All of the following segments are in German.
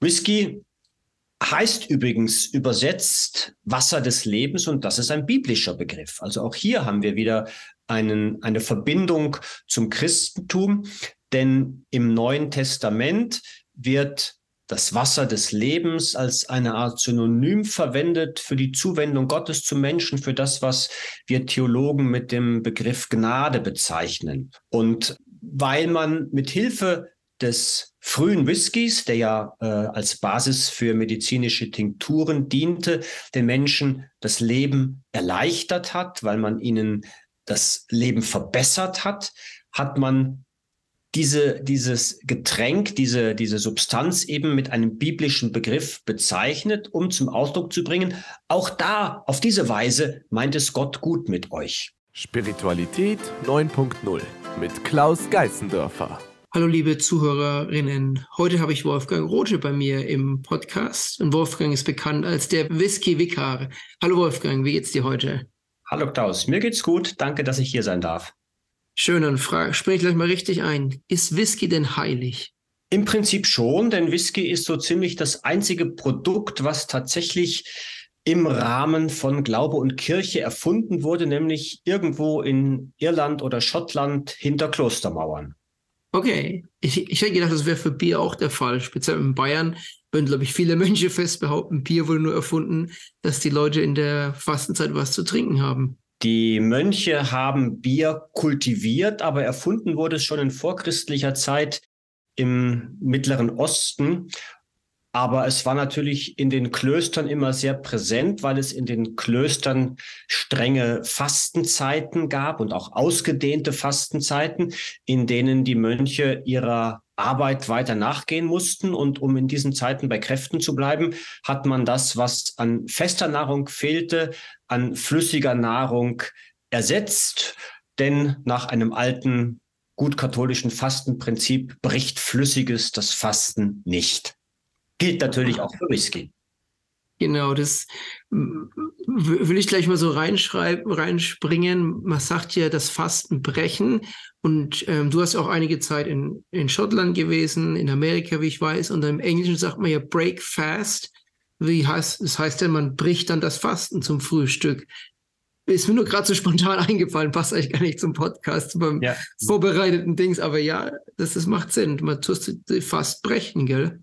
Whisky heißt übrigens übersetzt Wasser des Lebens und das ist ein biblischer Begriff. Also auch hier haben wir wieder einen, eine Verbindung zum Christentum, denn im Neuen Testament wird das Wasser des Lebens als eine Art Synonym verwendet für die Zuwendung Gottes zum Menschen, für das, was wir Theologen mit dem Begriff Gnade bezeichnen. Und weil man mit Hilfe des frühen Whiskys, der ja äh, als Basis für medizinische Tinkturen diente, den Menschen das Leben erleichtert hat, weil man ihnen das Leben verbessert hat, hat man diese, dieses Getränk, diese, diese Substanz eben mit einem biblischen Begriff bezeichnet, um zum Ausdruck zu bringen, auch da, auf diese Weise meint es Gott gut mit euch. Spiritualität 9.0 mit Klaus Geißendörfer. Hallo liebe Zuhörerinnen, heute habe ich Wolfgang Rote bei mir im Podcast und Wolfgang ist bekannt als der Whisky-Vikar. Hallo Wolfgang, wie geht's dir heute? Hallo Klaus, mir geht's gut, danke, dass ich hier sein darf. Schön, dann frage, ich gleich mal richtig ein. Ist Whisky denn heilig? Im Prinzip schon, denn Whisky ist so ziemlich das einzige Produkt, was tatsächlich im Rahmen von Glaube und Kirche erfunden wurde, nämlich irgendwo in Irland oder Schottland hinter Klostermauern. Okay, ich, ich hätte gedacht, das wäre für Bier auch der Fall. Speziell in Bayern würden, glaube ich, viele Mönche fest behaupten, Bier wurde nur erfunden, dass die Leute in der Fastenzeit was zu trinken haben. Die Mönche haben Bier kultiviert, aber erfunden wurde es schon in vorchristlicher Zeit im Mittleren Osten. Aber es war natürlich in den Klöstern immer sehr präsent, weil es in den Klöstern strenge Fastenzeiten gab und auch ausgedehnte Fastenzeiten, in denen die Mönche ihrer Arbeit weiter nachgehen mussten. Und um in diesen Zeiten bei Kräften zu bleiben, hat man das, was an fester Nahrung fehlte, an flüssiger Nahrung ersetzt. Denn nach einem alten, gut katholischen Fastenprinzip bricht Flüssiges das Fasten nicht. Gilt natürlich auch für Whisky. Genau, das will ich gleich mal so reinschreiben, reinspringen. Man sagt ja, das Fasten brechen. Und ähm, du hast auch einige Zeit in, in Schottland gewesen, in Amerika, wie ich weiß. Und im Englischen sagt man ja Break Fast. Wie heißt, das heißt ja, man bricht dann das Fasten zum Frühstück. Ist mir nur gerade so spontan eingefallen, passt eigentlich gar nicht zum Podcast, beim ja. vorbereiteten Dings. Aber ja, das, das macht Sinn. Man tust fast brechen, gell?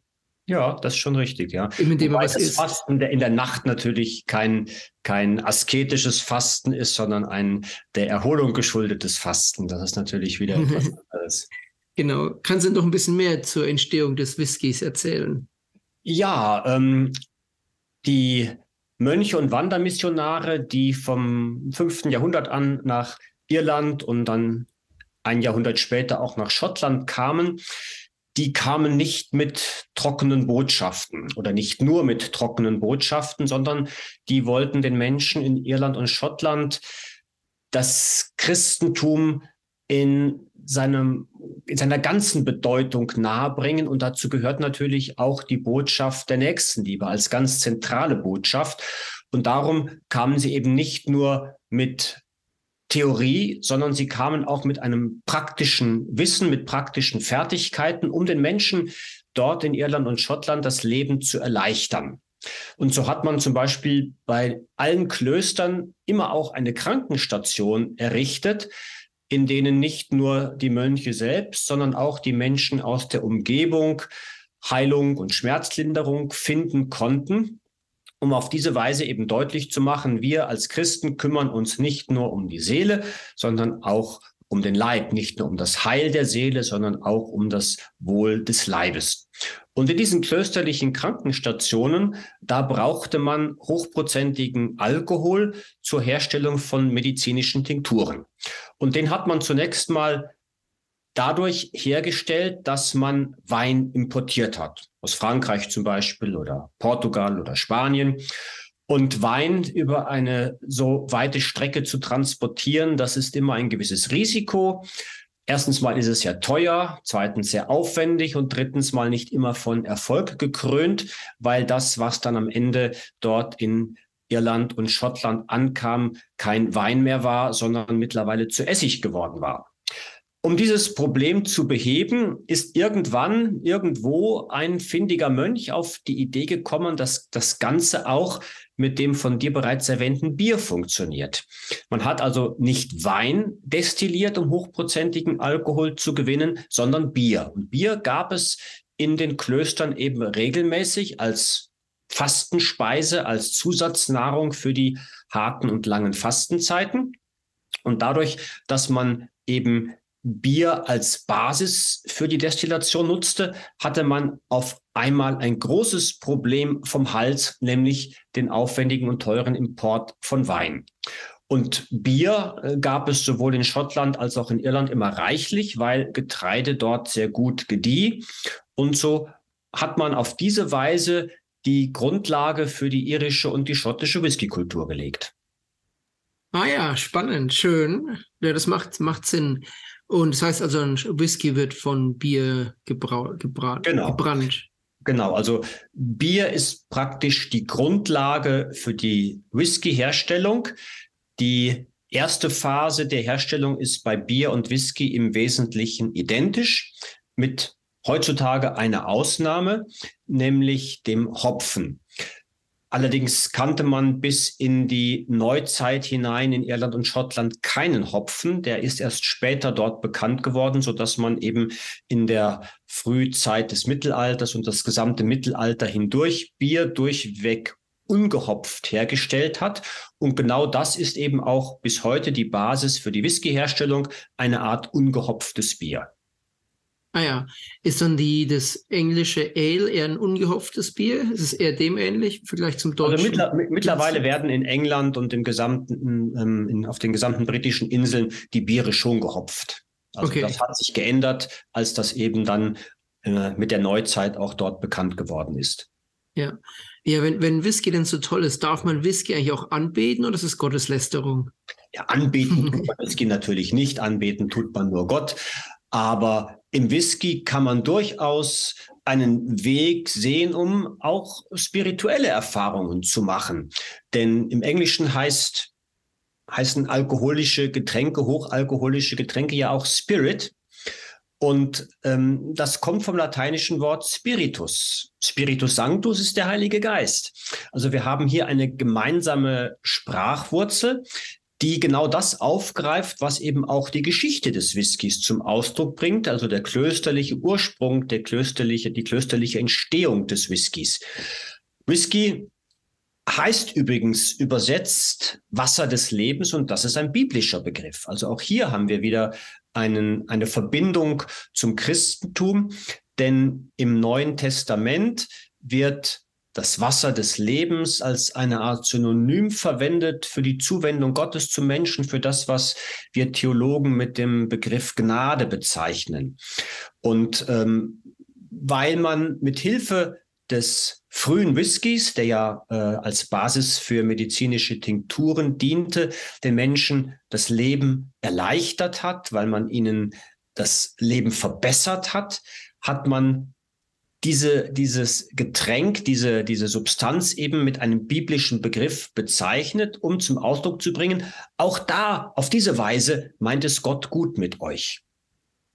Ja, das ist schon richtig, ja. Indem was das isst. Fasten der in der Nacht natürlich kein, kein asketisches Fasten ist, sondern ein der Erholung geschuldetes Fasten. Das ist natürlich wieder etwas anderes. Genau. Kannst du noch ein bisschen mehr zur Entstehung des Whiskys erzählen? Ja, ähm, die Mönche und Wandermissionare, die vom 5. Jahrhundert an nach Irland und dann ein Jahrhundert später auch nach Schottland kamen, die kamen nicht mit trockenen Botschaften oder nicht nur mit trockenen Botschaften, sondern die wollten den Menschen in Irland und Schottland das Christentum in seinem, in seiner ganzen Bedeutung nahebringen. Und dazu gehört natürlich auch die Botschaft der Nächstenliebe als ganz zentrale Botschaft. Und darum kamen sie eben nicht nur mit Theorie, sondern sie kamen auch mit einem praktischen Wissen, mit praktischen Fertigkeiten, um den Menschen dort in Irland und Schottland das Leben zu erleichtern. Und so hat man zum Beispiel bei allen Klöstern immer auch eine Krankenstation errichtet, in denen nicht nur die Mönche selbst, sondern auch die Menschen aus der Umgebung Heilung und Schmerzlinderung finden konnten um auf diese Weise eben deutlich zu machen, wir als Christen kümmern uns nicht nur um die Seele, sondern auch um den Leib, nicht nur um das Heil der Seele, sondern auch um das Wohl des Leibes. Und in diesen klösterlichen Krankenstationen, da brauchte man hochprozentigen Alkohol zur Herstellung von medizinischen Tinkturen. Und den hat man zunächst mal dadurch hergestellt, dass man Wein importiert hat. Aus Frankreich zum Beispiel oder Portugal oder Spanien. Und Wein über eine so weite Strecke zu transportieren, das ist immer ein gewisses Risiko. Erstens mal ist es ja teuer, zweitens sehr aufwendig und drittens mal nicht immer von Erfolg gekrönt, weil das, was dann am Ende dort in Irland und Schottland ankam, kein Wein mehr war, sondern mittlerweile zu Essig geworden war. Um dieses Problem zu beheben, ist irgendwann irgendwo ein findiger Mönch auf die Idee gekommen, dass das Ganze auch mit dem von dir bereits erwähnten Bier funktioniert. Man hat also nicht Wein destilliert, um hochprozentigen Alkohol zu gewinnen, sondern Bier. Und Bier gab es in den Klöstern eben regelmäßig als Fastenspeise, als Zusatznahrung für die harten und langen Fastenzeiten. Und dadurch, dass man eben Bier als Basis für die Destillation nutzte, hatte man auf einmal ein großes Problem vom Hals, nämlich den aufwendigen und teuren Import von Wein. Und Bier äh, gab es sowohl in Schottland als auch in Irland immer reichlich, weil Getreide dort sehr gut gedieh. Und so hat man auf diese Weise die Grundlage für die irische und die schottische Whiskykultur gelegt. Ah ja, spannend, schön. Ja, das macht, macht Sinn. Und das heißt also, ein Whisky wird von Bier gebra gebra genau. gebrannt. Genau, also Bier ist praktisch die Grundlage für die Whisky-Herstellung. Die erste Phase der Herstellung ist bei Bier und Whisky im Wesentlichen identisch, mit heutzutage einer Ausnahme, nämlich dem Hopfen. Allerdings kannte man bis in die Neuzeit hinein in Irland und Schottland keinen Hopfen. Der ist erst später dort bekannt geworden, so dass man eben in der Frühzeit des Mittelalters und das gesamte Mittelalter hindurch Bier durchweg ungehopft hergestellt hat. Und genau das ist eben auch bis heute die Basis für die Whiskyherstellung, eine Art ungehopftes Bier. Ah ja, ist dann die, das englische Ale eher ein ungehopftes Bier? Ist es eher dem ähnlich im Vergleich zum also deutschen? Also mittler, mittlerweile werden in England und im gesamten, ähm, in, auf den gesamten britischen Inseln die Biere schon gehopft. Also okay. das hat sich geändert, als das eben dann äh, mit der Neuzeit auch dort bekannt geworden ist. Ja, ja wenn, wenn Whisky denn so toll ist, darf man Whisky eigentlich auch anbeten oder ist es Gotteslästerung? Ja, anbeten tut man Whisky natürlich nicht, anbeten tut man nur Gott. Aber im Whisky kann man durchaus einen Weg sehen, um auch spirituelle Erfahrungen zu machen. Denn im Englischen heißt, heißen alkoholische Getränke, hochalkoholische Getränke ja auch Spirit. Und ähm, das kommt vom lateinischen Wort Spiritus. Spiritus Sanctus ist der Heilige Geist. Also wir haben hier eine gemeinsame Sprachwurzel, die genau das aufgreift, was eben auch die Geschichte des Whiskys zum Ausdruck bringt, also der klösterliche Ursprung, der klösterliche, die klösterliche Entstehung des Whiskys. Whisky heißt übrigens übersetzt Wasser des Lebens und das ist ein biblischer Begriff. Also auch hier haben wir wieder einen, eine Verbindung zum Christentum, denn im Neuen Testament wird das Wasser des Lebens als eine Art Synonym verwendet für die Zuwendung Gottes zum Menschen, für das, was wir Theologen mit dem Begriff Gnade bezeichnen. Und ähm, weil man mit Hilfe des frühen Whiskys, der ja äh, als Basis für medizinische Tinkturen diente, den Menschen das Leben erleichtert hat, weil man ihnen das Leben verbessert hat, hat man diese, dieses Getränk, diese, diese Substanz eben mit einem biblischen Begriff bezeichnet, um zum Ausdruck zu bringen, auch da, auf diese Weise meint es Gott gut mit euch.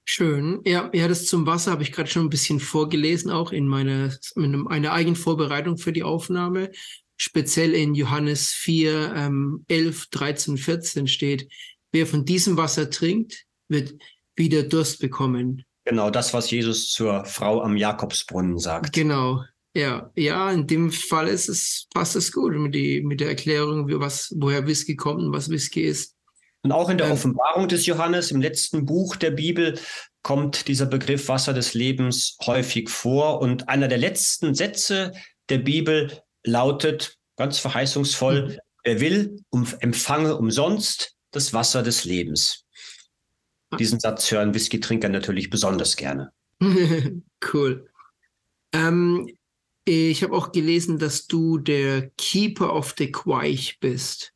Schön. Ja, ja, das zum Wasser habe ich gerade schon ein bisschen vorgelesen, auch in meiner in einer eigenen Vorbereitung für die Aufnahme. Speziell in Johannes 4, ähm, 11, 13, 14 steht, wer von diesem Wasser trinkt, wird wieder Durst bekommen. Genau, das, was Jesus zur Frau am Jakobsbrunnen sagt. Genau, ja, ja, in dem Fall ist es, passt es gut mit, die, mit der Erklärung, wie, was, woher Whisky kommt und was Whisky ist. Und auch in der ähm, Offenbarung des Johannes, im letzten Buch der Bibel, kommt dieser Begriff Wasser des Lebens häufig vor. Und einer der letzten Sätze der Bibel lautet ganz verheißungsvoll, mhm. wer will, um, empfange umsonst das Wasser des Lebens. Diesen Satz hören Whisky-Trinker natürlich besonders gerne. cool. Ähm, ich habe auch gelesen, dass du der Keeper of the Quaich bist.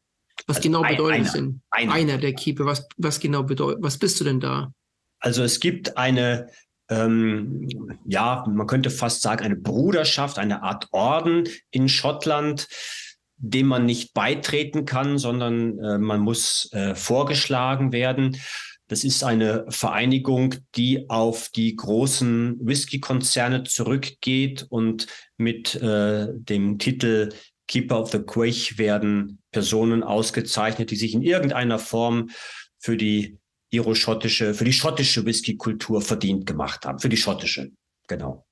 Was also genau bedeutet das denn? Einer. einer der Keeper. Was, was genau bedeutet, was bist du denn da? Also es gibt eine, ähm, ja, man könnte fast sagen, eine Bruderschaft, eine Art Orden in Schottland, dem man nicht beitreten kann, sondern äh, man muss äh, vorgeschlagen werden. Das ist eine Vereinigung, die auf die großen Whisky-Konzerne zurückgeht und mit äh, dem Titel Keeper of the Quaich werden Personen ausgezeichnet, die sich in irgendeiner Form für die iroschottische, für die schottische Whisky-Kultur verdient gemacht haben. Für die schottische, genau.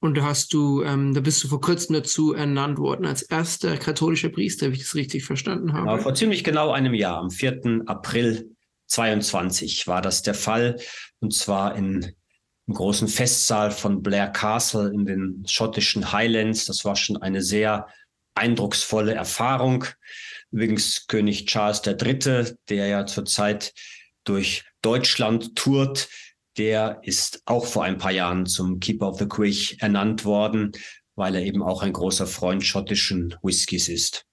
Und da hast du, ähm, da bist du vor kurzem dazu ernannt worden als erster katholischer Priester, wenn ich das richtig verstanden habe. Ja, vor ziemlich genau einem Jahr, am 4. April 22 war das der Fall. Und zwar in, im großen Festsaal von Blair Castle in den schottischen Highlands. Das war schon eine sehr eindrucksvolle Erfahrung. Übrigens König Charles III., der ja zurzeit durch Deutschland tourt, der ist auch vor ein paar Jahren zum Keeper of the Quich ernannt worden, weil er eben auch ein großer Freund schottischen Whiskys ist.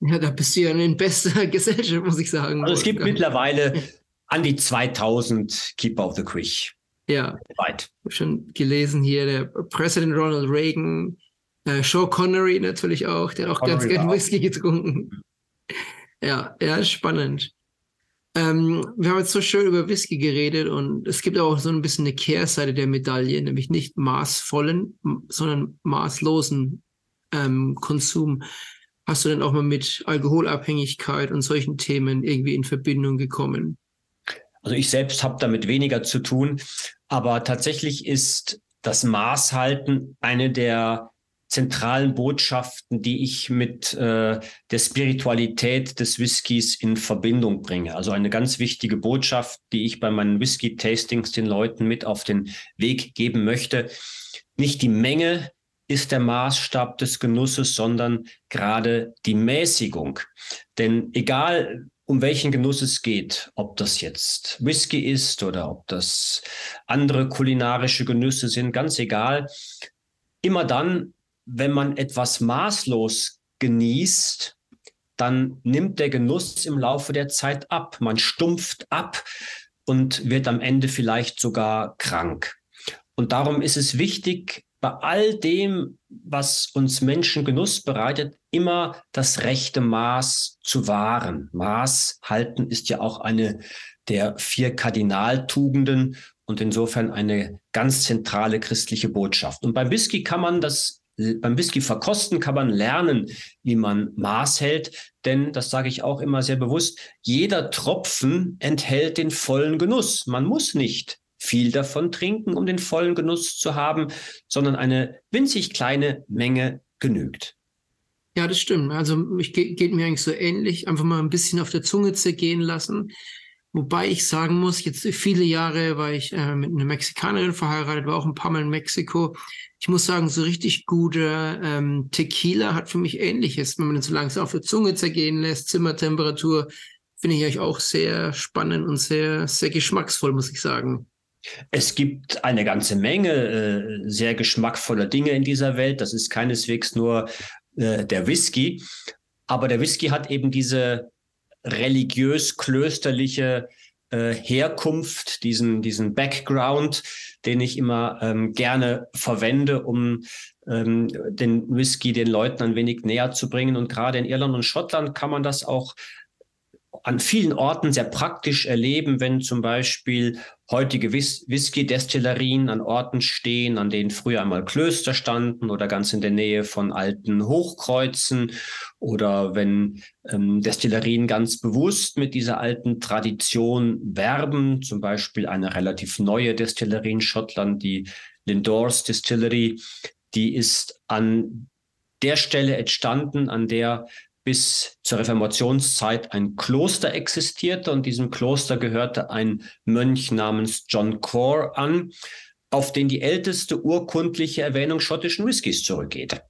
Ja, da bist du ja in bester Gesellschaft, muss ich sagen. Also es gibt mittlerweile an die 2000 Keeper of the Quich. Ja, weit. Ich habe schon gelesen hier, der Präsident Ronald Reagan, äh, Sean Connery natürlich auch, der hat auch Connery ganz gerne Whisky getrunken. Ja, ja, spannend. Ähm, wir haben jetzt so schön über Whisky geredet und es gibt auch so ein bisschen eine Kehrseite der Medaille, nämlich nicht maßvollen, sondern maßlosen ähm, Konsum. Hast du denn auch mal mit Alkoholabhängigkeit und solchen Themen irgendwie in Verbindung gekommen? Also ich selbst habe damit weniger zu tun, aber tatsächlich ist das Maßhalten eine der zentralen Botschaften, die ich mit äh, der Spiritualität des Whiskys in Verbindung bringe. Also eine ganz wichtige Botschaft, die ich bei meinen Whisky-Tastings den Leuten mit auf den Weg geben möchte. Nicht die Menge ist der Maßstab des Genusses, sondern gerade die Mäßigung. Denn egal, um welchen Genuss es geht, ob das jetzt Whisky ist oder ob das andere kulinarische Genüsse sind, ganz egal, immer dann, wenn man etwas maßlos genießt, dann nimmt der Genuss im Laufe der Zeit ab. Man stumpft ab und wird am Ende vielleicht sogar krank. Und darum ist es wichtig, bei all dem, was uns Menschen Genuss bereitet, immer das rechte Maß zu wahren. Maß halten ist ja auch eine der vier Kardinaltugenden und insofern eine ganz zentrale christliche Botschaft. Und beim Whisky kann man das beim Whisky verkosten kann man lernen, wie man Maß hält, denn das sage ich auch immer sehr bewusst, jeder Tropfen enthält den vollen Genuss. Man muss nicht viel davon trinken, um den vollen Genuss zu haben, sondern eine winzig kleine Menge genügt. Ja, das stimmt. Also ich, geht mir eigentlich so ähnlich. Einfach mal ein bisschen auf der Zunge zergehen lassen. Wobei ich sagen muss, jetzt viele Jahre war ich äh, mit einer Mexikanerin verheiratet, war auch ein paar Mal in Mexiko. Ich muss sagen, so richtig guter ähm, Tequila hat für mich Ähnliches, wenn man ihn so langsam auf der Zunge zergehen lässt, Zimmertemperatur, finde ich euch auch sehr spannend und sehr, sehr geschmacksvoll, muss ich sagen. Es gibt eine ganze Menge äh, sehr geschmackvoller Dinge in dieser Welt. Das ist keineswegs nur äh, der Whisky. Aber der Whisky hat eben diese religiös-klösterliche äh, Herkunft, diesen, diesen Background, den ich immer ähm, gerne verwende, um ähm, den Whisky den Leuten ein wenig näher zu bringen. Und gerade in Irland und Schottland kann man das auch an vielen Orten sehr praktisch erleben, wenn zum Beispiel heutige Whisky-Destillerien an Orten stehen, an denen früher einmal Klöster standen oder ganz in der Nähe von alten Hochkreuzen oder wenn ähm, Destillerien ganz bewusst mit dieser alten Tradition werben, zum Beispiel eine relativ neue Destillerie in Schottland, die Lindors Distillery, die ist an der Stelle entstanden, an der bis zur Reformationszeit ein Kloster existierte und diesem Kloster gehörte ein Mönch namens John Core an, auf den die älteste urkundliche Erwähnung schottischen Whiskys zurückgeht.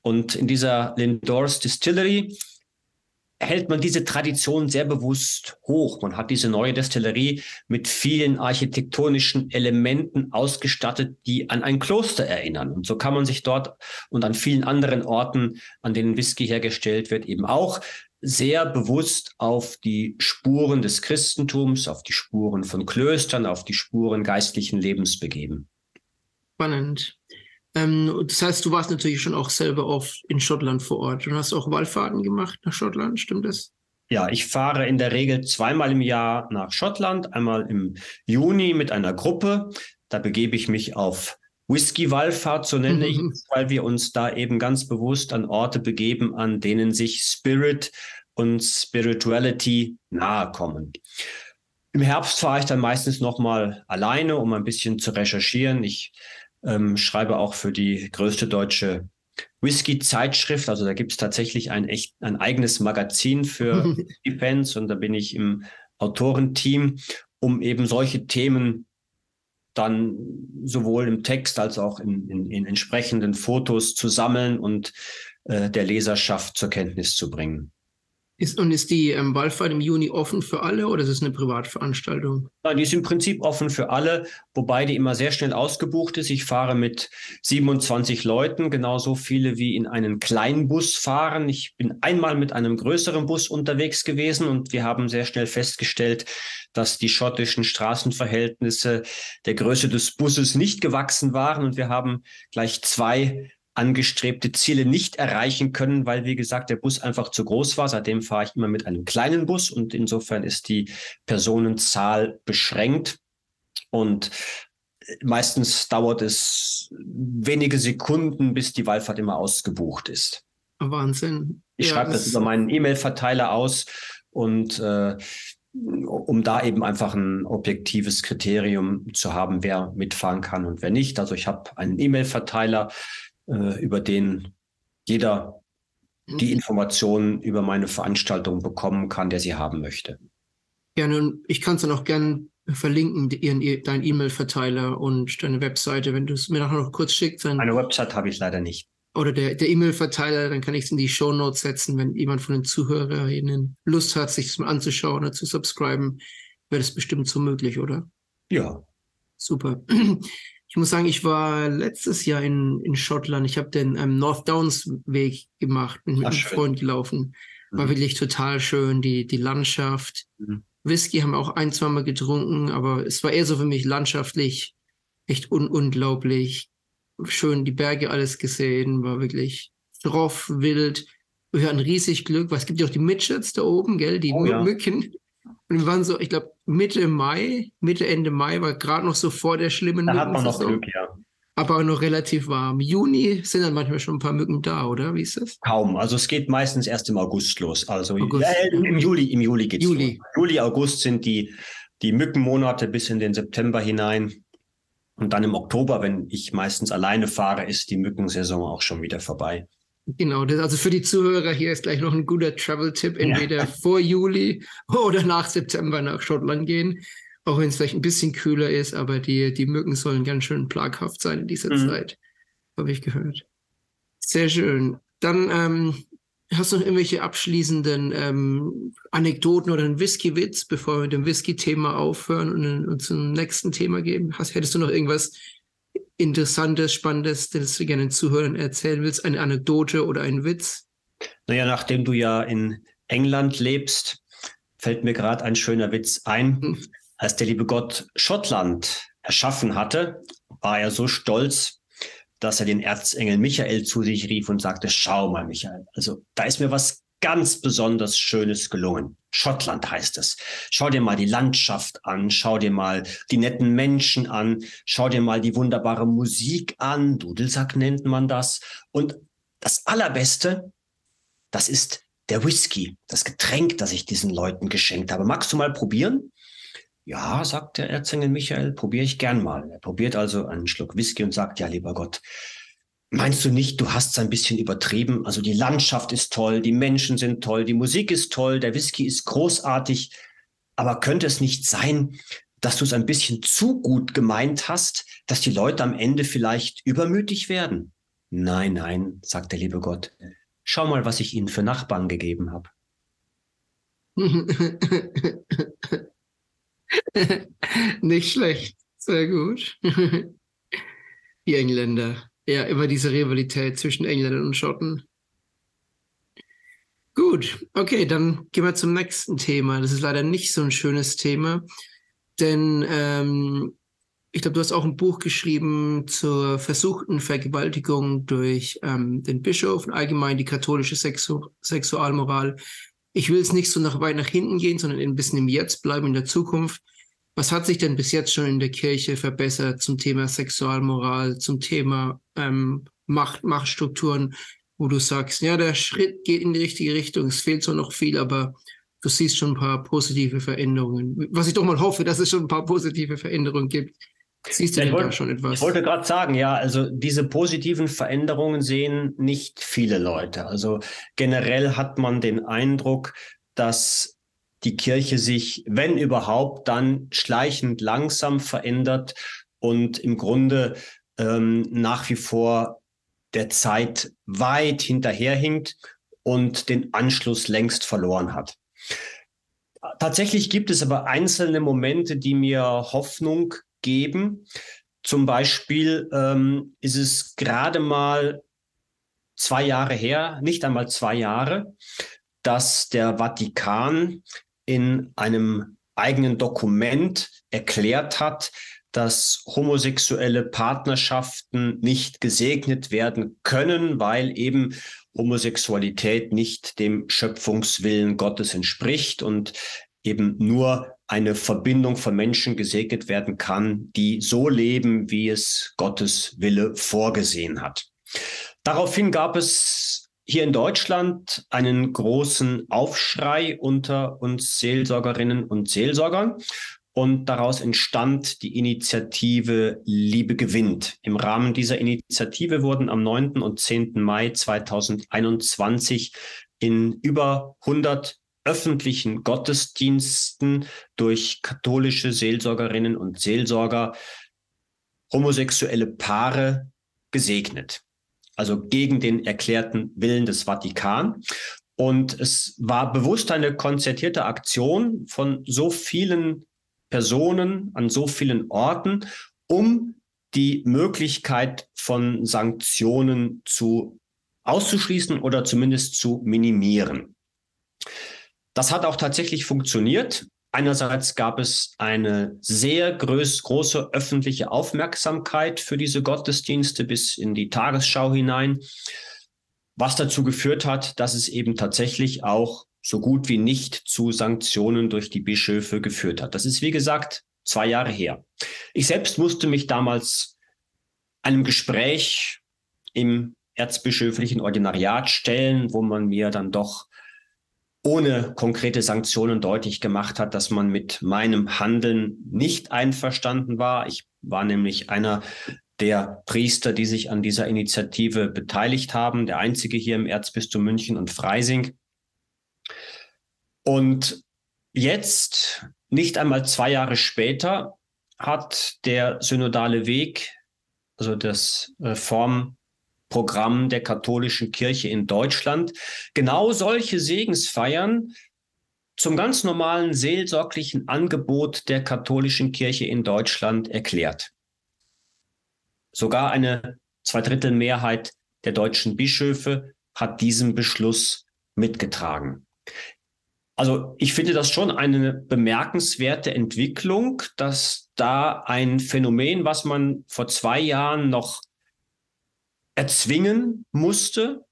Und in dieser Lindors Distillery hält man diese Tradition sehr bewusst hoch. Man hat diese neue Destillerie mit vielen architektonischen Elementen ausgestattet, die an ein Kloster erinnern. Und so kann man sich dort und an vielen anderen Orten, an denen Whisky hergestellt wird, eben auch sehr bewusst auf die Spuren des Christentums, auf die Spuren von Klöstern, auf die Spuren geistlichen Lebens begeben. Spannend. Ähm, das heißt, du warst natürlich schon auch selber oft in Schottland vor Ort und hast auch Wallfahrten gemacht nach Schottland, stimmt das? Ja, ich fahre in der Regel zweimal im Jahr nach Schottland, einmal im Juni mit einer Gruppe. Da begebe ich mich auf Whisky-Wallfahrt, so nenne ich es, weil wir uns da eben ganz bewusst an Orte begeben, an denen sich Spirit und Spirituality nahe kommen. Im Herbst fahre ich dann meistens nochmal alleine, um ein bisschen zu recherchieren. Ich ähm, schreibe auch für die größte deutsche Whisky-Zeitschrift. Also da gibt es tatsächlich ein echt ein eigenes Magazin für die Fans und da bin ich im Autorenteam, um eben solche Themen dann sowohl im Text als auch in, in, in entsprechenden Fotos zu sammeln und äh, der Leserschaft zur Kenntnis zu bringen. Ist, und ist die ähm, Wallfahrt im Juni offen für alle oder ist es eine Privatveranstaltung? Nein, die ist im Prinzip offen für alle, wobei die immer sehr schnell ausgebucht ist. Ich fahre mit 27 Leuten, genauso viele wie in einen kleinen Bus fahren. Ich bin einmal mit einem größeren Bus unterwegs gewesen und wir haben sehr schnell festgestellt, dass die schottischen Straßenverhältnisse der Größe des Busses nicht gewachsen waren und wir haben gleich zwei angestrebte Ziele nicht erreichen können, weil, wie gesagt, der Bus einfach zu groß war. Seitdem fahre ich immer mit einem kleinen Bus und insofern ist die Personenzahl beschränkt. Und meistens dauert es wenige Sekunden, bis die Wallfahrt immer ausgebucht ist. Wahnsinn. Ich ja, schreibe das, das über meinen E-Mail-Verteiler aus und äh, um da eben einfach ein objektives Kriterium zu haben, wer mitfahren kann und wer nicht. Also ich habe einen E-Mail-Verteiler, äh, über den jeder die mhm. Informationen über meine Veranstaltung bekommen kann, der sie haben möchte. Gerne. Ich kann es dann auch gerne verlinken, ihren, deinen E-Mail-Verteiler und deine Webseite, wenn du es mir nachher noch kurz schickst. Eine Website habe ich leider nicht. Oder der, der E-Mail-Verteiler, dann kann ich es in die Show Notes setzen, wenn jemand von den ZuhörerInnen Lust hat, sich das mal anzuschauen oder zu subscriben, wäre das bestimmt so möglich, oder? Ja. Super. Ich muss sagen, ich war letztes Jahr in, in Schottland. Ich habe den ähm, North Downs Weg gemacht, bin mit Ach, einem schön. Freund gelaufen. War mhm. wirklich total schön, die, die Landschaft. Mhm. Whisky haben wir auch ein, zwei Mal getrunken, aber es war eher so für mich landschaftlich echt un unglaublich. Schön die Berge alles gesehen, war wirklich drauf, wild. Wir hatten riesig Glück, weil es gibt ja auch die Midgets da oben, gell, die oh. Mücken. Und wir waren so, ich glaube, Mitte Mai, Mitte, Ende Mai war gerade noch so vor der schlimmen Da hat man noch Glück, ja. Aber noch relativ warm. Juni sind dann manchmal schon ein paar Mücken da, oder? Wie ist das? Kaum. Also es geht meistens erst im August los. Also August. Äh, im Juli, im Juli geht's Juli. los. Juli, August sind die, die Mückenmonate bis in den September hinein. Und dann im Oktober, wenn ich meistens alleine fahre, ist die Mückensaison auch schon wieder vorbei. Genau, das, also für die Zuhörer hier ist gleich noch ein guter Travel-Tipp, entweder ja. vor Juli oder nach September nach Schottland gehen, auch wenn es vielleicht ein bisschen kühler ist, aber die, die Mücken sollen ganz schön plaghaft sein in dieser mhm. Zeit, habe ich gehört. Sehr schön. Dann ähm, hast du noch irgendwelche abschließenden ähm, Anekdoten oder einen Whisky-Witz, bevor wir mit dem Whisky-Thema aufhören und, und zum nächsten Thema gehen? Hast, hättest du noch irgendwas Interessantes, Spannendes, das du gerne den Zuhörern erzählen willst? Eine Anekdote oder ein Witz? Naja, nachdem du ja in England lebst, fällt mir gerade ein schöner Witz ein. Hm. Als der liebe Gott Schottland erschaffen hatte, war er so stolz, dass er den Erzengel Michael zu sich rief und sagte, schau mal, Michael, also da ist mir was ganz besonders Schönes gelungen. Schottland heißt es. Schau dir mal die Landschaft an, schau dir mal die netten Menschen an, schau dir mal die wunderbare Musik an, Dudelsack nennt man das. Und das Allerbeste, das ist der Whisky, das Getränk, das ich diesen Leuten geschenkt habe. Magst du mal probieren? Ja, sagt der Erzengel Michael, probiere ich gern mal. Er probiert also einen Schluck Whisky und sagt, ja, lieber Gott, Meinst du nicht, du hast es ein bisschen übertrieben? Also die Landschaft ist toll, die Menschen sind toll, die Musik ist toll, der Whisky ist großartig. Aber könnte es nicht sein, dass du es ein bisschen zu gut gemeint hast, dass die Leute am Ende vielleicht übermütig werden? Nein, nein, sagt der liebe Gott. Schau mal, was ich ihnen für Nachbarn gegeben habe. Nicht schlecht, sehr gut. Die Engländer ja, immer diese Rivalität zwischen Engländern und Schotten. Gut, okay, dann gehen wir zum nächsten Thema. Das ist leider nicht so ein schönes Thema, denn ähm, ich glaube, du hast auch ein Buch geschrieben zur versuchten Vergewaltigung durch ähm, den Bischof und allgemein die katholische Sexu Sexualmoral ich will es nicht so nach weit nach hinten gehen, sondern ein bisschen im Jetzt bleiben, in der Zukunft. Was hat sich denn bis jetzt schon in der Kirche verbessert zum Thema Sexualmoral, zum Thema ähm, Macht, Machtstrukturen, wo du sagst, ja, der Schritt geht in die richtige Richtung, es fehlt zwar noch viel, aber du siehst schon ein paar positive Veränderungen. Was ich doch mal hoffe, dass es schon ein paar positive Veränderungen gibt. Siehst du ja, denn wollte, da schon etwas? Ich wollte gerade sagen, ja, also diese positiven Veränderungen sehen nicht viele Leute. Also generell hat man den Eindruck, dass die Kirche sich, wenn überhaupt, dann schleichend langsam verändert und im Grunde ähm, nach wie vor der Zeit weit hinterherhinkt und den Anschluss längst verloren hat. Tatsächlich gibt es aber einzelne Momente, die mir Hoffnung geben. Zum Beispiel ähm, ist es gerade mal zwei Jahre her, nicht einmal zwei Jahre, dass der Vatikan in einem eigenen Dokument erklärt hat, dass homosexuelle Partnerschaften nicht gesegnet werden können, weil eben Homosexualität nicht dem Schöpfungswillen Gottes entspricht und eben nur eine Verbindung von Menschen gesegnet werden kann, die so leben, wie es Gottes Wille vorgesehen hat. Daraufhin gab es hier in Deutschland einen großen Aufschrei unter uns Seelsorgerinnen und Seelsorgern. Und daraus entstand die Initiative Liebe gewinnt. Im Rahmen dieser Initiative wurden am 9. und 10. Mai 2021 in über 100 öffentlichen Gottesdiensten durch katholische Seelsorgerinnen und Seelsorger homosexuelle Paare gesegnet. Also gegen den erklärten Willen des Vatikan. Und es war bewusst eine konzertierte Aktion von so vielen Personen an so vielen Orten, um die Möglichkeit von Sanktionen zu auszuschließen oder zumindest zu minimieren. Das hat auch tatsächlich funktioniert. Einerseits gab es eine sehr groß, große öffentliche Aufmerksamkeit für diese Gottesdienste bis in die Tagesschau hinein, was dazu geführt hat, dass es eben tatsächlich auch so gut wie nicht zu Sanktionen durch die Bischöfe geführt hat. Das ist, wie gesagt, zwei Jahre her. Ich selbst musste mich damals einem Gespräch im erzbischöflichen Ordinariat stellen, wo man mir dann doch ohne konkrete Sanktionen deutlich gemacht hat, dass man mit meinem Handeln nicht einverstanden war. Ich war nämlich einer der Priester, die sich an dieser Initiative beteiligt haben, der einzige hier im Erzbistum München und Freising. Und jetzt, nicht einmal zwei Jahre später, hat der synodale Weg, also das Reformprogramm der katholischen Kirche in Deutschland, genau solche Segensfeiern zum ganz normalen seelsorglichen Angebot der katholischen Kirche in Deutschland erklärt. Sogar eine Zweidrittelmehrheit der deutschen Bischöfe hat diesem Beschluss mitgetragen. Also ich finde das schon eine bemerkenswerte Entwicklung, dass da ein Phänomen, was man vor zwei Jahren noch erzwingen musste,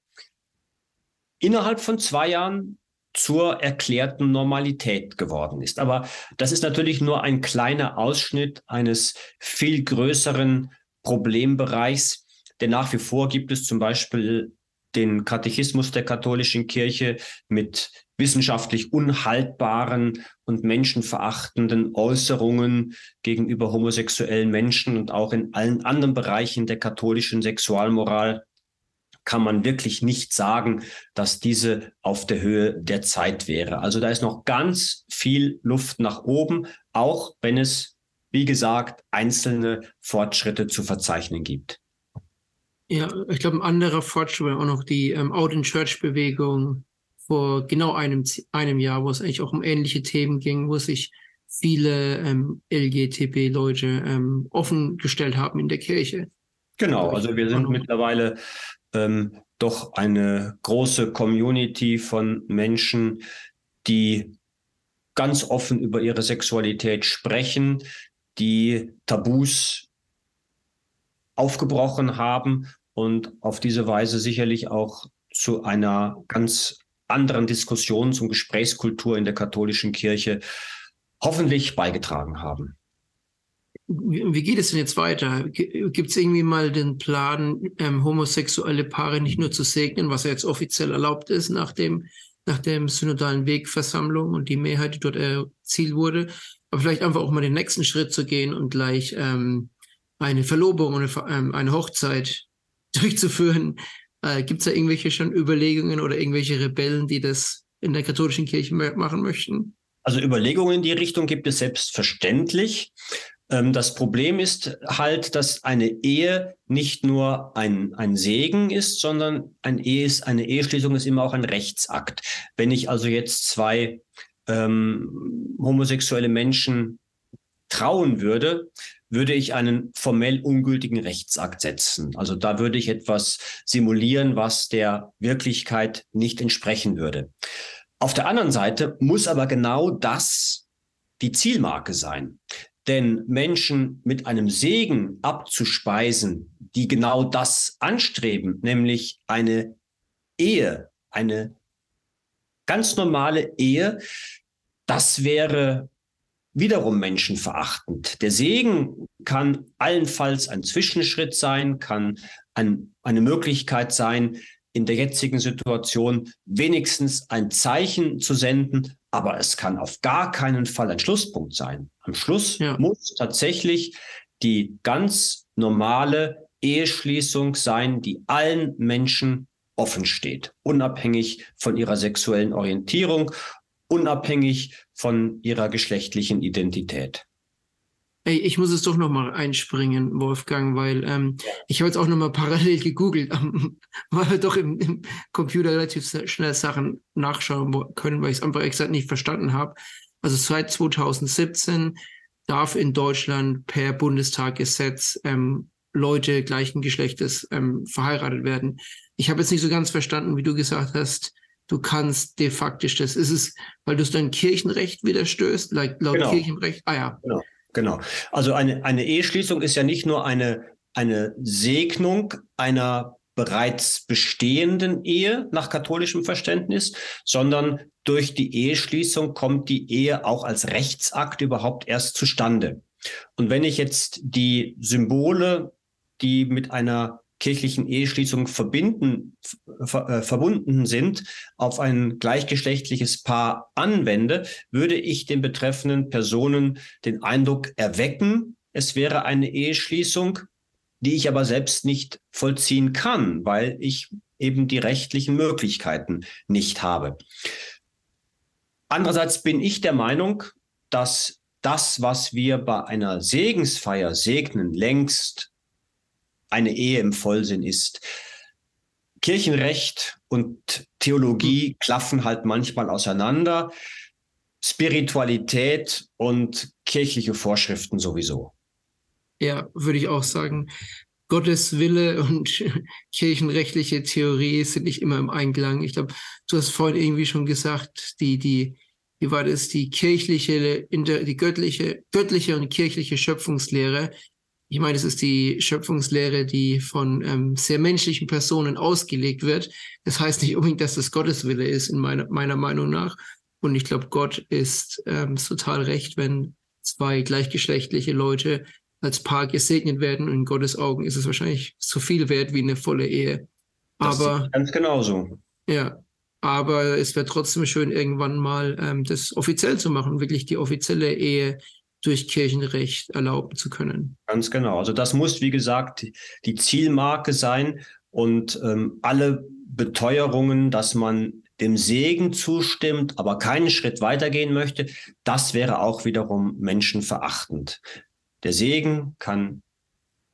innerhalb von zwei Jahren zur erklärten Normalität geworden ist. Aber das ist natürlich nur ein kleiner Ausschnitt eines viel größeren Problembereichs, denn nach wie vor gibt es zum Beispiel den Katechismus der katholischen Kirche mit wissenschaftlich unhaltbaren und menschenverachtenden Äußerungen gegenüber homosexuellen Menschen und auch in allen anderen Bereichen der katholischen Sexualmoral kann man wirklich nicht sagen, dass diese auf der Höhe der Zeit wäre. Also da ist noch ganz viel Luft nach oben, auch wenn es, wie gesagt, einzelne Fortschritte zu verzeichnen gibt. Ja, ich glaube, ein anderer Fortschritt war auch noch die ähm, Out in Church Bewegung vor genau einem, einem Jahr, wo es eigentlich auch um ähnliche Themen ging, wo sich viele ähm, LGTB-Leute ähm, offengestellt haben in der Kirche. Genau, also wir sind mittlerweile ähm, doch eine große Community von Menschen, die ganz offen über ihre Sexualität sprechen, die Tabus aufgebrochen haben und auf diese Weise sicherlich auch zu einer ganz anderen Diskussions- und Gesprächskultur in der katholischen Kirche hoffentlich beigetragen haben. Wie geht es denn jetzt weiter? Gibt es irgendwie mal den Plan, ähm, homosexuelle Paare nicht nur zu segnen, was ja jetzt offiziell erlaubt ist nach dem, nach dem synodalen Wegversammlung und die Mehrheit, die dort erzielt wurde, aber vielleicht einfach auch mal den nächsten Schritt zu gehen und gleich ähm, eine Verlobung und eine, ähm, eine Hochzeit durchzuführen. Äh, Gibt es da irgendwelche schon Überlegungen oder irgendwelche Rebellen, die das in der katholischen Kirche machen möchten? Also Überlegungen in die Richtung gibt es selbstverständlich. Ähm, das Problem ist halt, dass eine Ehe nicht nur ein, ein Segen ist, sondern ein Ehe ist, eine Eheschließung ist immer auch ein Rechtsakt. Wenn ich also jetzt zwei ähm, homosexuelle Menschen trauen würde, würde ich einen formell ungültigen Rechtsakt setzen. Also da würde ich etwas simulieren, was der Wirklichkeit nicht entsprechen würde. Auf der anderen Seite muss aber genau das die Zielmarke sein. Denn Menschen mit einem Segen abzuspeisen, die genau das anstreben, nämlich eine Ehe, eine ganz normale Ehe, das wäre wiederum menschenverachtend. Der Segen kann allenfalls ein Zwischenschritt sein, kann ein, eine Möglichkeit sein, in der jetzigen Situation wenigstens ein Zeichen zu senden, aber es kann auf gar keinen Fall ein Schlusspunkt sein. Am Schluss ja. muss tatsächlich die ganz normale Eheschließung sein, die allen Menschen offen steht, unabhängig von ihrer sexuellen Orientierung, unabhängig von ihrer geschlechtlichen Identität. Ich muss es doch noch mal einspringen, Wolfgang, weil ähm, ich habe jetzt auch noch mal parallel gegoogelt, ähm, weil wir doch im, im, Computer relativ schnell Sachen nachschauen können, weil ich es einfach exakt nicht verstanden habe. Also seit 2017 darf in Deutschland per Bundestaggesetz ähm, Leute gleichen Geschlechtes ähm, verheiratet werden. Ich habe jetzt nicht so ganz verstanden, wie du gesagt hast, du kannst de facto das. Ist es, weil du es dein Kirchenrecht widerstößt, laut genau. Kirchenrecht? Ah ja. Genau. Genau. Also eine, eine Eheschließung ist ja nicht nur eine, eine Segnung einer bereits bestehenden Ehe nach katholischem Verständnis, sondern durch die Eheschließung kommt die Ehe auch als Rechtsakt überhaupt erst zustande. Und wenn ich jetzt die Symbole, die mit einer kirchlichen Eheschließung verbinden, ver, äh, verbunden sind, auf ein gleichgeschlechtliches Paar anwende, würde ich den betreffenden Personen den Eindruck erwecken, es wäre eine Eheschließung, die ich aber selbst nicht vollziehen kann, weil ich eben die rechtlichen Möglichkeiten nicht habe. Andererseits bin ich der Meinung, dass das, was wir bei einer Segensfeier segnen, längst eine Ehe im Vollsinn ist. Kirchenrecht und Theologie hm. klaffen halt manchmal auseinander. Spiritualität und kirchliche Vorschriften sowieso. Ja, würde ich auch sagen. Gottes Wille und kirchenrechtliche Theorie sind nicht immer im Einklang. Ich glaube, du hast vorhin irgendwie schon gesagt, die, die, wie war das, die kirchliche, die göttliche, göttliche und kirchliche Schöpfungslehre ich meine, es ist die Schöpfungslehre, die von ähm, sehr menschlichen Personen ausgelegt wird. Das heißt nicht unbedingt, dass das Gotteswille ist, in meiner, meiner Meinung nach. Und ich glaube, Gott ist ähm, total recht, wenn zwei gleichgeschlechtliche Leute als Paar gesegnet werden. Und in Gottes Augen ist es wahrscheinlich so viel wert wie eine volle Ehe. Aber ganz genauso. Ja, aber es wäre trotzdem schön, irgendwann mal ähm, das offiziell zu machen, wirklich die offizielle Ehe durch Kirchenrecht erlauben zu können. Ganz genau. Also das muss, wie gesagt, die Zielmarke sein und ähm, alle Beteuerungen, dass man dem Segen zustimmt, aber keinen Schritt weitergehen möchte, das wäre auch wiederum menschenverachtend. Der Segen kann,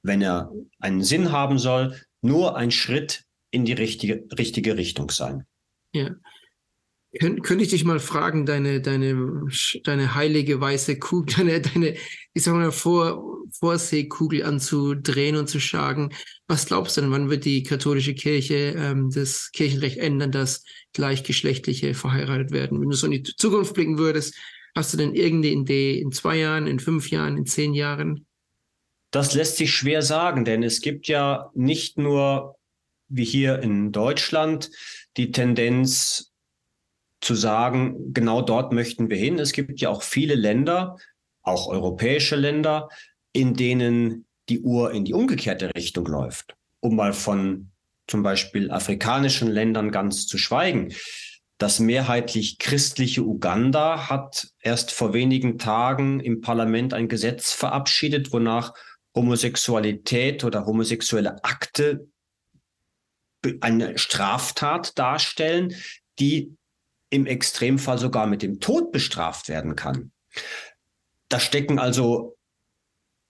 wenn er einen Sinn haben soll, nur ein Schritt in die richtige, richtige Richtung sein. Ja. Kön könnte ich dich mal fragen, deine, deine, deine heilige weiße Kugel, deine, deine, ich sag mal, Vor Vorsehkugel anzudrehen und zu schlagen. Was glaubst du denn, wann wird die katholische Kirche ähm, das Kirchenrecht ändern, dass gleichgeschlechtliche verheiratet werden? Wenn du so in die Zukunft blicken würdest, hast du denn irgendeine Idee in zwei Jahren, in fünf Jahren, in zehn Jahren? Das lässt sich schwer sagen, denn es gibt ja nicht nur wie hier in Deutschland die Tendenz, zu sagen, genau dort möchten wir hin. Es gibt ja auch viele Länder, auch europäische Länder, in denen die Uhr in die umgekehrte Richtung läuft. Um mal von zum Beispiel afrikanischen Ländern ganz zu schweigen. Das mehrheitlich christliche Uganda hat erst vor wenigen Tagen im Parlament ein Gesetz verabschiedet, wonach Homosexualität oder homosexuelle Akte eine Straftat darstellen, die im Extremfall sogar mit dem Tod bestraft werden kann. Da stecken also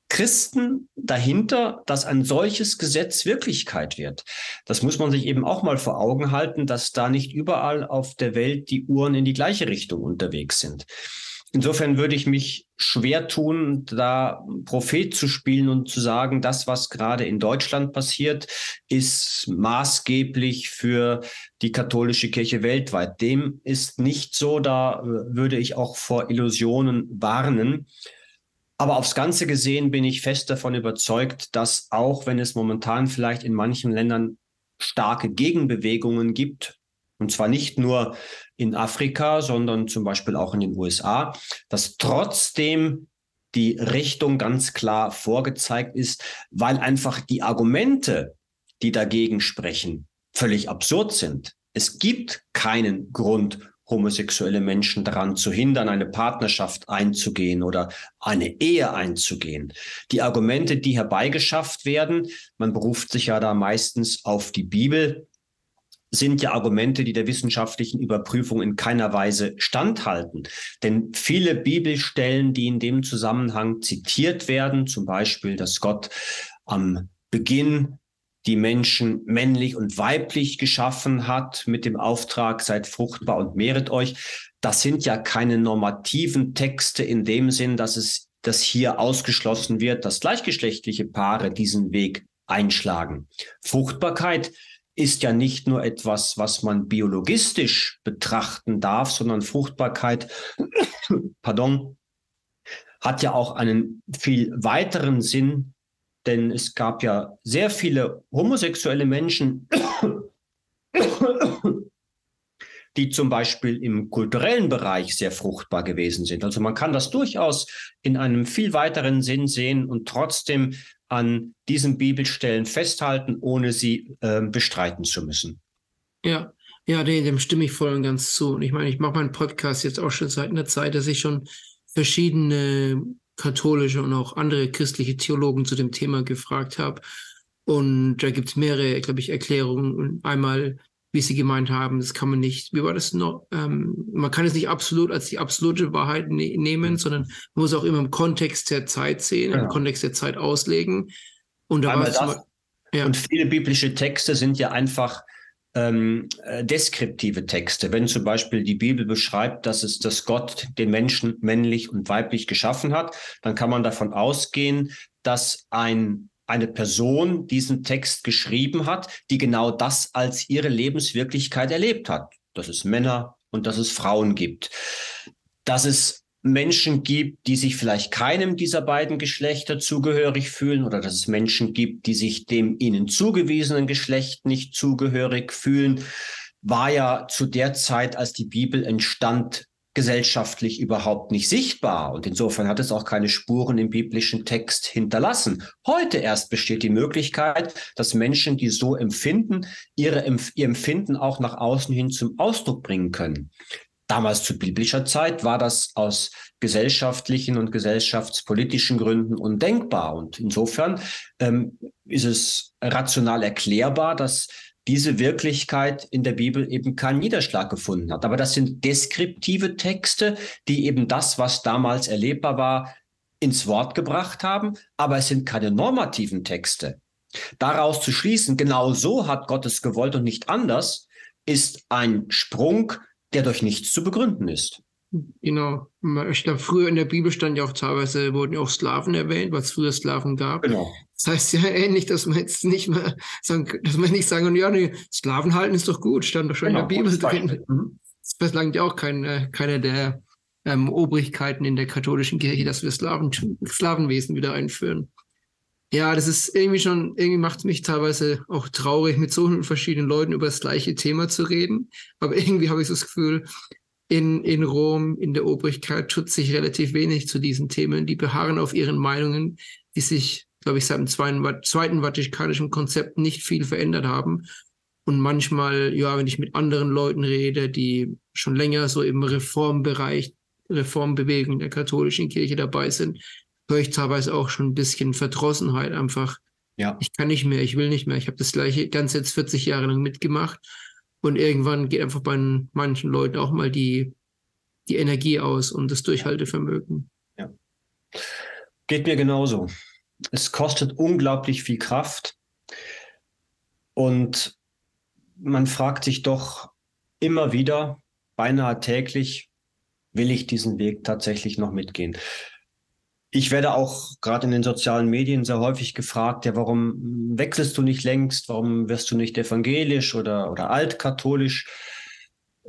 Christen dahinter, dass ein solches Gesetz Wirklichkeit wird. Das muss man sich eben auch mal vor Augen halten, dass da nicht überall auf der Welt die Uhren in die gleiche Richtung unterwegs sind. Insofern würde ich mich schwer tun, da Prophet zu spielen und zu sagen, das, was gerade in Deutschland passiert, ist maßgeblich für die katholische Kirche weltweit. Dem ist nicht so, da würde ich auch vor Illusionen warnen. Aber aufs Ganze gesehen bin ich fest davon überzeugt, dass auch wenn es momentan vielleicht in manchen Ländern starke Gegenbewegungen gibt, und zwar nicht nur in Afrika, sondern zum Beispiel auch in den USA, dass trotzdem die Richtung ganz klar vorgezeigt ist, weil einfach die Argumente, die dagegen sprechen, völlig absurd sind. Es gibt keinen Grund, homosexuelle Menschen daran zu hindern, eine Partnerschaft einzugehen oder eine Ehe einzugehen. Die Argumente, die herbeigeschafft werden, man beruft sich ja da meistens auf die Bibel, sind ja Argumente, die der wissenschaftlichen Überprüfung in keiner Weise standhalten. Denn viele Bibelstellen, die in dem Zusammenhang zitiert werden, zum Beispiel, dass Gott am Beginn die Menschen männlich und weiblich geschaffen hat mit dem Auftrag, seid fruchtbar und mehret euch. Das sind ja keine normativen Texte in dem Sinn, dass es, dass hier ausgeschlossen wird, dass gleichgeschlechtliche Paare diesen Weg einschlagen. Fruchtbarkeit ist ja nicht nur etwas, was man biologistisch betrachten darf, sondern Fruchtbarkeit, pardon, hat ja auch einen viel weiteren Sinn, denn es gab ja sehr viele homosexuelle Menschen, die zum Beispiel im kulturellen Bereich sehr fruchtbar gewesen sind. Also man kann das durchaus in einem viel weiteren Sinn sehen und trotzdem an diesen Bibelstellen festhalten, ohne sie äh, bestreiten zu müssen. Ja, ja, nee, dem stimme ich voll und ganz zu. Und ich meine, ich mache meinen Podcast jetzt auch schon seit einer Zeit, dass ich schon verschiedene katholische und auch andere christliche Theologen zu dem Thema gefragt habe. Und da gibt es mehrere, glaube ich, Erklärungen. Einmal, wie sie gemeint haben, das kann man nicht, wie war das noch? Ähm, man kann es nicht absolut als die absolute Wahrheit ne nehmen, sondern man muss auch immer im Kontext der Zeit sehen, ja. im Kontext der Zeit auslegen. Und, da das, mal, ja. und viele biblische Texte sind ja einfach ähm, äh, deskriptive Texte. Wenn zum Beispiel die Bibel beschreibt, dass es, dass Gott den Menschen männlich und weiblich geschaffen hat, dann kann man davon ausgehen, dass ein eine Person diesen Text geschrieben hat, die genau das als ihre Lebenswirklichkeit erlebt hat. Dass es Männer und dass es Frauen gibt. Dass es Menschen gibt, die sich vielleicht keinem dieser beiden Geschlechter zugehörig fühlen oder dass es Menschen gibt, die sich dem ihnen zugewiesenen Geschlecht nicht zugehörig fühlen, war ja zu der Zeit, als die Bibel entstand, gesellschaftlich überhaupt nicht sichtbar. Und insofern hat es auch keine Spuren im biblischen Text hinterlassen. Heute erst besteht die Möglichkeit, dass Menschen, die so empfinden, ihre, ihr Empfinden auch nach außen hin zum Ausdruck bringen können. Damals zu biblischer Zeit war das aus gesellschaftlichen und gesellschaftspolitischen Gründen undenkbar. Und insofern ähm, ist es rational erklärbar, dass diese Wirklichkeit in der Bibel eben keinen Niederschlag gefunden hat. Aber das sind deskriptive Texte, die eben das, was damals erlebbar war, ins Wort gebracht haben. Aber es sind keine normativen Texte. Daraus zu schließen, genau so hat Gott es gewollt und nicht anders, ist ein Sprung, der durch nichts zu begründen ist. Genau. Ich glaube, früher in der Bibel stand ja auch teilweise, wurden ja auch Sklaven erwähnt, weil es früher Sklaven gab. Genau. Das heißt ja ähnlich, dass man jetzt nicht mehr sagen, dass man nicht sagen, ja, nee, Sklaven halten ist doch gut, stand doch schon genau, in der Bibel drin. Mhm. Das verlangt ja auch kein, äh, keiner der ähm, Obrigkeiten in der katholischen Kirche, dass wir Slaven, Sklavenwesen wieder einführen. Ja, das ist irgendwie schon, irgendwie macht es mich teilweise auch traurig, mit so vielen verschiedenen Leuten über das gleiche Thema zu reden. Aber irgendwie habe ich so das Gefühl, in, in Rom, in der Obrigkeit, tut sich relativ wenig zu diesen Themen. Die beharren auf ihren Meinungen, die sich, glaube ich, seit dem Zweiten, Zweiten Vatikanischen Konzept nicht viel verändert haben. Und manchmal, ja, wenn ich mit anderen Leuten rede, die schon länger so im Reformbereich, Reformbewegung der katholischen Kirche dabei sind, höre ich teilweise auch schon ein bisschen Verdrossenheit einfach. Ja. Ich kann nicht mehr, ich will nicht mehr. Ich habe das gleiche ganz jetzt 40 Jahre lang mitgemacht. Und irgendwann geht einfach bei manchen Leuten auch mal die, die Energie aus und das Durchhaltevermögen. Ja. Geht mir genauso. Es kostet unglaublich viel Kraft. Und man fragt sich doch immer wieder, beinahe täglich, will ich diesen Weg tatsächlich noch mitgehen? Ich werde auch gerade in den sozialen Medien sehr häufig gefragt, ja, warum wechselst du nicht längst? Warum wirst du nicht evangelisch oder, oder altkatholisch?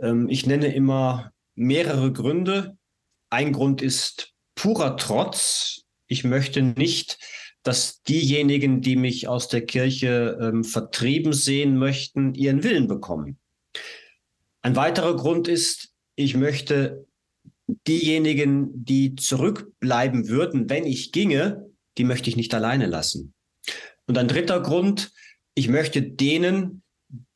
Ähm, ich nenne immer mehrere Gründe. Ein Grund ist purer Trotz. Ich möchte nicht dass diejenigen, die mich aus der Kirche ähm, vertrieben sehen möchten, ihren Willen bekommen. Ein weiterer Grund ist, ich möchte diejenigen, die zurückbleiben würden, wenn ich ginge, die möchte ich nicht alleine lassen. Und ein dritter Grund, ich möchte denen,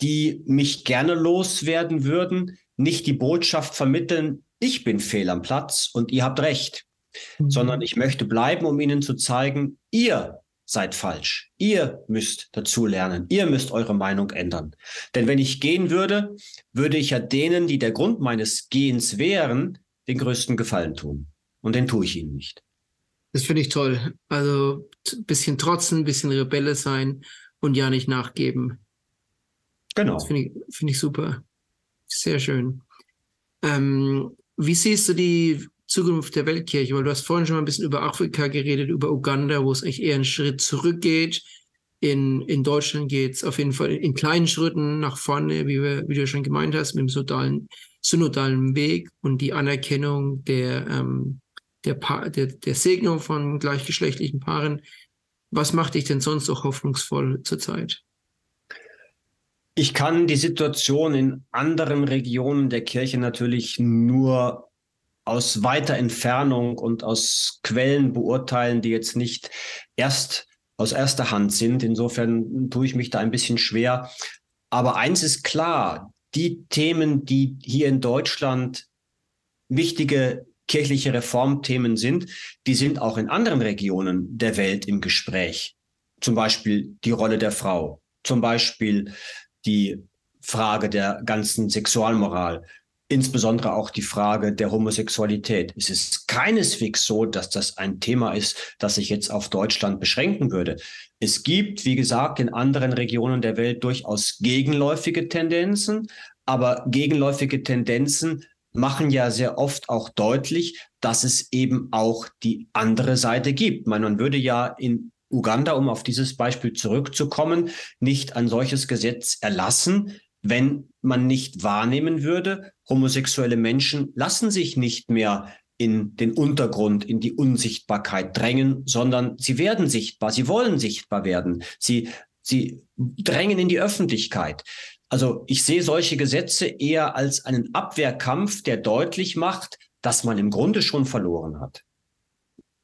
die mich gerne loswerden würden, nicht die Botschaft vermitteln, ich bin fehl am Platz und ihr habt recht mhm. sondern ich möchte bleiben, um ihnen zu zeigen, ihr seid falsch. Ihr müsst dazu lernen. Ihr müsst eure Meinung ändern. Denn wenn ich gehen würde, würde ich ja denen, die der Grund meines Gehens wären, den größten Gefallen tun. Und den tue ich ihnen nicht. Das finde ich toll. Also ein bisschen trotzen, ein bisschen Rebelle sein und ja nicht nachgeben. Genau. Das finde ich, find ich super. Sehr schön. Ähm, wie siehst du die Zukunft der Weltkirche? Weil du hast vorhin schon mal ein bisschen über Afrika geredet, über Uganda, wo es eigentlich eher einen Schritt zurückgeht. In, in Deutschland geht es auf jeden Fall in kleinen Schritten nach vorne, wie, wir, wie du schon gemeint hast, mit dem synodalen, synodalen Weg und die Anerkennung der, ähm, der, der, der Segnung von gleichgeschlechtlichen Paaren. Was macht dich denn sonst auch hoffnungsvoll zurzeit? Ich kann die Situation in anderen Regionen der Kirche natürlich nur aus weiter Entfernung und aus Quellen beurteilen, die jetzt nicht erst aus erster Hand sind. Insofern tue ich mich da ein bisschen schwer. Aber eins ist klar, die Themen, die hier in Deutschland wichtige kirchliche Reformthemen sind, die sind auch in anderen Regionen der Welt im Gespräch. Zum Beispiel die Rolle der Frau, zum Beispiel die Frage der ganzen Sexualmoral, insbesondere auch die Frage der Homosexualität. Es ist keineswegs so, dass das ein Thema ist, das sich jetzt auf Deutschland beschränken würde. Es gibt, wie gesagt, in anderen Regionen der Welt durchaus gegenläufige Tendenzen, aber gegenläufige Tendenzen machen ja sehr oft auch deutlich, dass es eben auch die andere Seite gibt. Man würde ja in Uganda, um auf dieses Beispiel zurückzukommen, nicht ein solches Gesetz erlassen, wenn man nicht wahrnehmen würde, homosexuelle Menschen lassen sich nicht mehr in den Untergrund, in die Unsichtbarkeit drängen, sondern sie werden sichtbar, sie wollen sichtbar werden, sie, sie drängen in die Öffentlichkeit. Also ich sehe solche Gesetze eher als einen Abwehrkampf, der deutlich macht, dass man im Grunde schon verloren hat.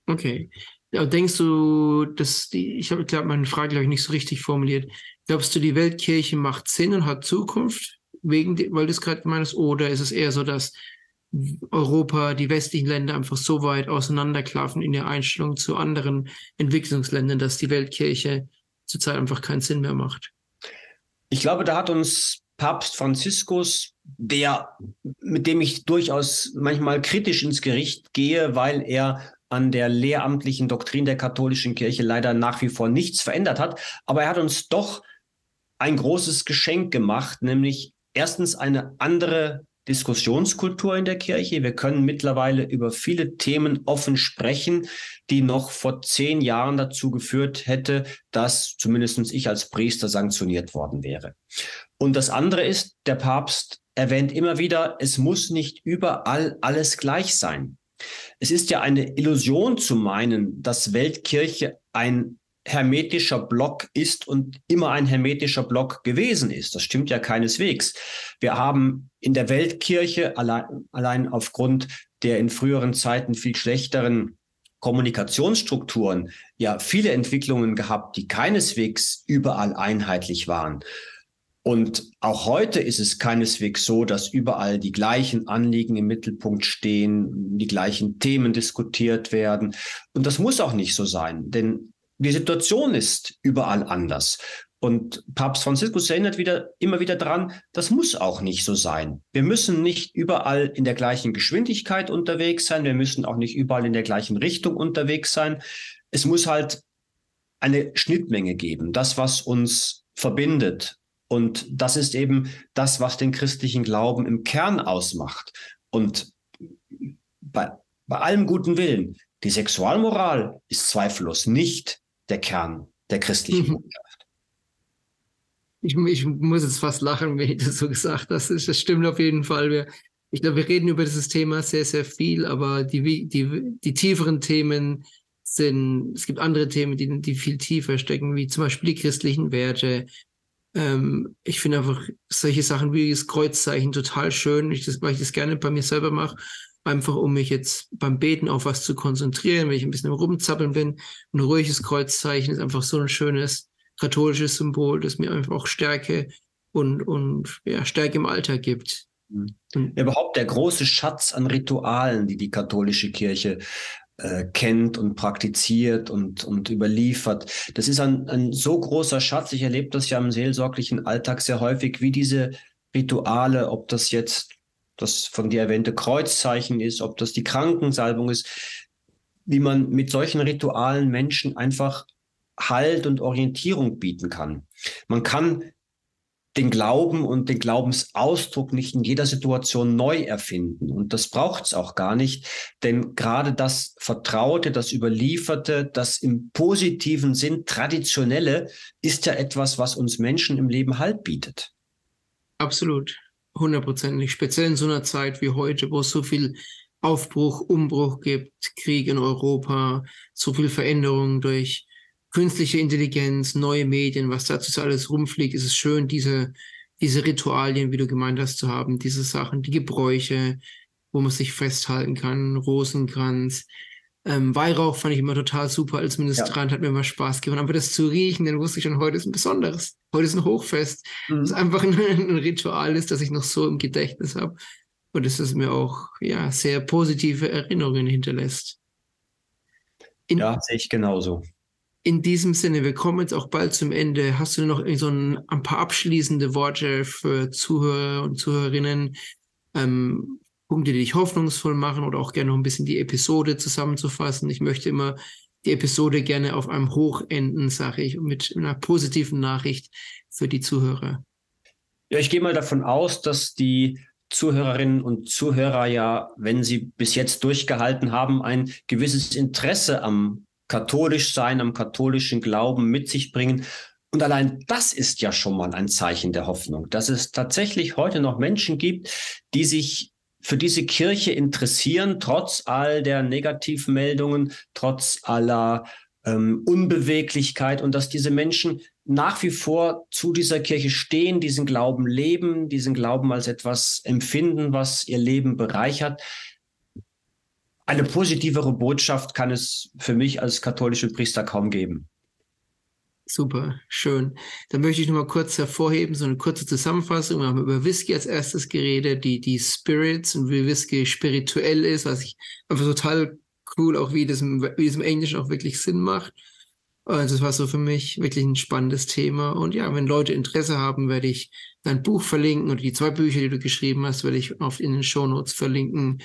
Okay. Denkst du, dass die, ich habe, glaube meine Frage, glaube ich, nicht so richtig formuliert. Glaubst du, die Weltkirche macht Sinn und hat Zukunft, wegen, weil du es gerade gemeint hast, oder ist es eher so, dass Europa, die westlichen Länder einfach so weit auseinanderklaffen in der Einstellung zu anderen Entwicklungsländern, dass die Weltkirche zurzeit einfach keinen Sinn mehr macht? Ich glaube, da hat uns Papst Franziskus, der, mit dem ich durchaus manchmal kritisch ins Gericht gehe, weil er an der lehramtlichen Doktrin der katholischen Kirche leider nach wie vor nichts verändert hat. Aber er hat uns doch ein großes Geschenk gemacht, nämlich erstens eine andere Diskussionskultur in der Kirche. Wir können mittlerweile über viele Themen offen sprechen, die noch vor zehn Jahren dazu geführt hätte, dass zumindest ich als Priester sanktioniert worden wäre. Und das andere ist, der Papst erwähnt immer wieder, es muss nicht überall alles gleich sein. Es ist ja eine Illusion zu meinen, dass Weltkirche ein hermetischer Block ist und immer ein hermetischer Block gewesen ist. Das stimmt ja keineswegs. Wir haben in der Weltkirche allein, allein aufgrund der in früheren Zeiten viel schlechteren Kommunikationsstrukturen ja viele Entwicklungen gehabt, die keineswegs überall einheitlich waren. Und auch heute ist es keineswegs so, dass überall die gleichen Anliegen im Mittelpunkt stehen, die gleichen Themen diskutiert werden. Und das muss auch nicht so sein, denn die Situation ist überall anders. Und Papst Franziskus erinnert wieder, immer wieder daran, das muss auch nicht so sein. Wir müssen nicht überall in der gleichen Geschwindigkeit unterwegs sein. Wir müssen auch nicht überall in der gleichen Richtung unterwegs sein. Es muss halt eine Schnittmenge geben. Das, was uns verbindet, und das ist eben das, was den christlichen Glauben im Kern ausmacht. Und bei, bei allem guten Willen, die Sexualmoral ist zweifellos nicht der Kern der christlichen mhm. Botschaft. Ich, ich, muss jetzt fast lachen, wenn ich das so gesagt hast. Das stimmt auf jeden Fall. Wir, ich glaube, wir reden über dieses Thema sehr, sehr viel, aber die, die, die tieferen Themen sind, es gibt andere Themen, die, die viel tiefer stecken, wie zum Beispiel die christlichen Werte, ähm, ich finde einfach solche Sachen wie das Kreuzzeichen total schön, ich das, weil ich das gerne bei mir selber mache, einfach um mich jetzt beim Beten auf was zu konzentrieren, wenn ich ein bisschen im Rumzappeln bin. Ein ruhiges Kreuzzeichen ist einfach so ein schönes katholisches Symbol, das mir einfach auch Stärke und, und ja, Stärke im Alltag gibt. Mhm. Überhaupt der große Schatz an Ritualen, die die katholische Kirche äh, kennt und praktiziert und, und überliefert. Das ist ein, ein so großer Schatz. Ich erlebe das ja im seelsorglichen Alltag sehr häufig, wie diese Rituale, ob das jetzt das von dir erwähnte Kreuzzeichen ist, ob das die Krankensalbung ist, wie man mit solchen Ritualen Menschen einfach Halt und Orientierung bieten kann. Man kann den Glauben und den Glaubensausdruck nicht in jeder Situation neu erfinden. Und das braucht es auch gar nicht, denn gerade das Vertraute, das Überlieferte, das im positiven Sinn Traditionelle ist ja etwas, was uns Menschen im Leben Halt bietet. Absolut, hundertprozentig. Speziell in so einer Zeit wie heute, wo es so viel Aufbruch, Umbruch gibt, Krieg in Europa, so viel Veränderung durch künstliche Intelligenz, neue Medien, was dazu alles rumfliegt, ist es schön, diese, diese Ritualien, wie du gemeint hast, zu haben, diese Sachen, die Gebräuche, wo man sich festhalten kann, Rosenkranz. Ähm, Weihrauch fand ich immer total super als Ministrant, ja. hat mir immer Spaß gemacht. Aber das zu riechen, dann wusste ich schon, heute ist ein besonderes. Heute ist ein Hochfest. Mhm. Das ist einfach ein, ein, Ritual ist, das ich noch so im Gedächtnis habe. Und dass es mir auch ja, sehr positive Erinnerungen hinterlässt. In, ja, sehe ich genauso. In diesem Sinne, wir kommen jetzt auch bald zum Ende. Hast du noch so ein, ein paar abschließende Worte für Zuhörer und Zuhörerinnen? Ähm, Punkte, die dich hoffnungsvoll machen oder auch gerne noch ein bisschen die Episode zusammenzufassen. Ich möchte immer die Episode gerne auf einem Hoch enden, sage ich, mit einer positiven Nachricht für die Zuhörer. Ja, ich gehe mal davon aus, dass die Zuhörerinnen und Zuhörer ja, wenn sie bis jetzt durchgehalten haben, ein gewisses Interesse am katholisch sein, am katholischen Glauben mit sich bringen. Und allein das ist ja schon mal ein Zeichen der Hoffnung, dass es tatsächlich heute noch Menschen gibt, die sich für diese Kirche interessieren, trotz all der Negativmeldungen, trotz aller ähm, Unbeweglichkeit und dass diese Menschen nach wie vor zu dieser Kirche stehen, diesen Glauben leben, diesen Glauben als etwas empfinden, was ihr Leben bereichert eine positivere Botschaft kann es für mich als katholische Priester kaum geben. Super, schön. Dann möchte ich noch mal kurz hervorheben, so eine kurze Zusammenfassung. Wir haben über Whisky als erstes geredet, die, die Spirits und wie Whisky spirituell ist, was ich einfach total cool, auch wie das, im, wie das im Englischen auch wirklich Sinn macht. Also das war so für mich wirklich ein spannendes Thema. Und ja, wenn Leute Interesse haben, werde ich dein Buch verlinken oder die zwei Bücher, die du geschrieben hast, werde ich oft in den Show Notes verlinken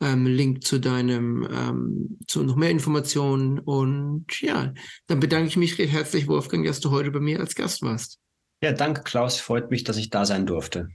ähm, Link zu deinem, ähm, zu noch mehr Informationen. Und ja, dann bedanke ich mich recht herzlich, Wolfgang, dass du heute bei mir als Gast warst. Ja, danke, Klaus. Freut mich, dass ich da sein durfte.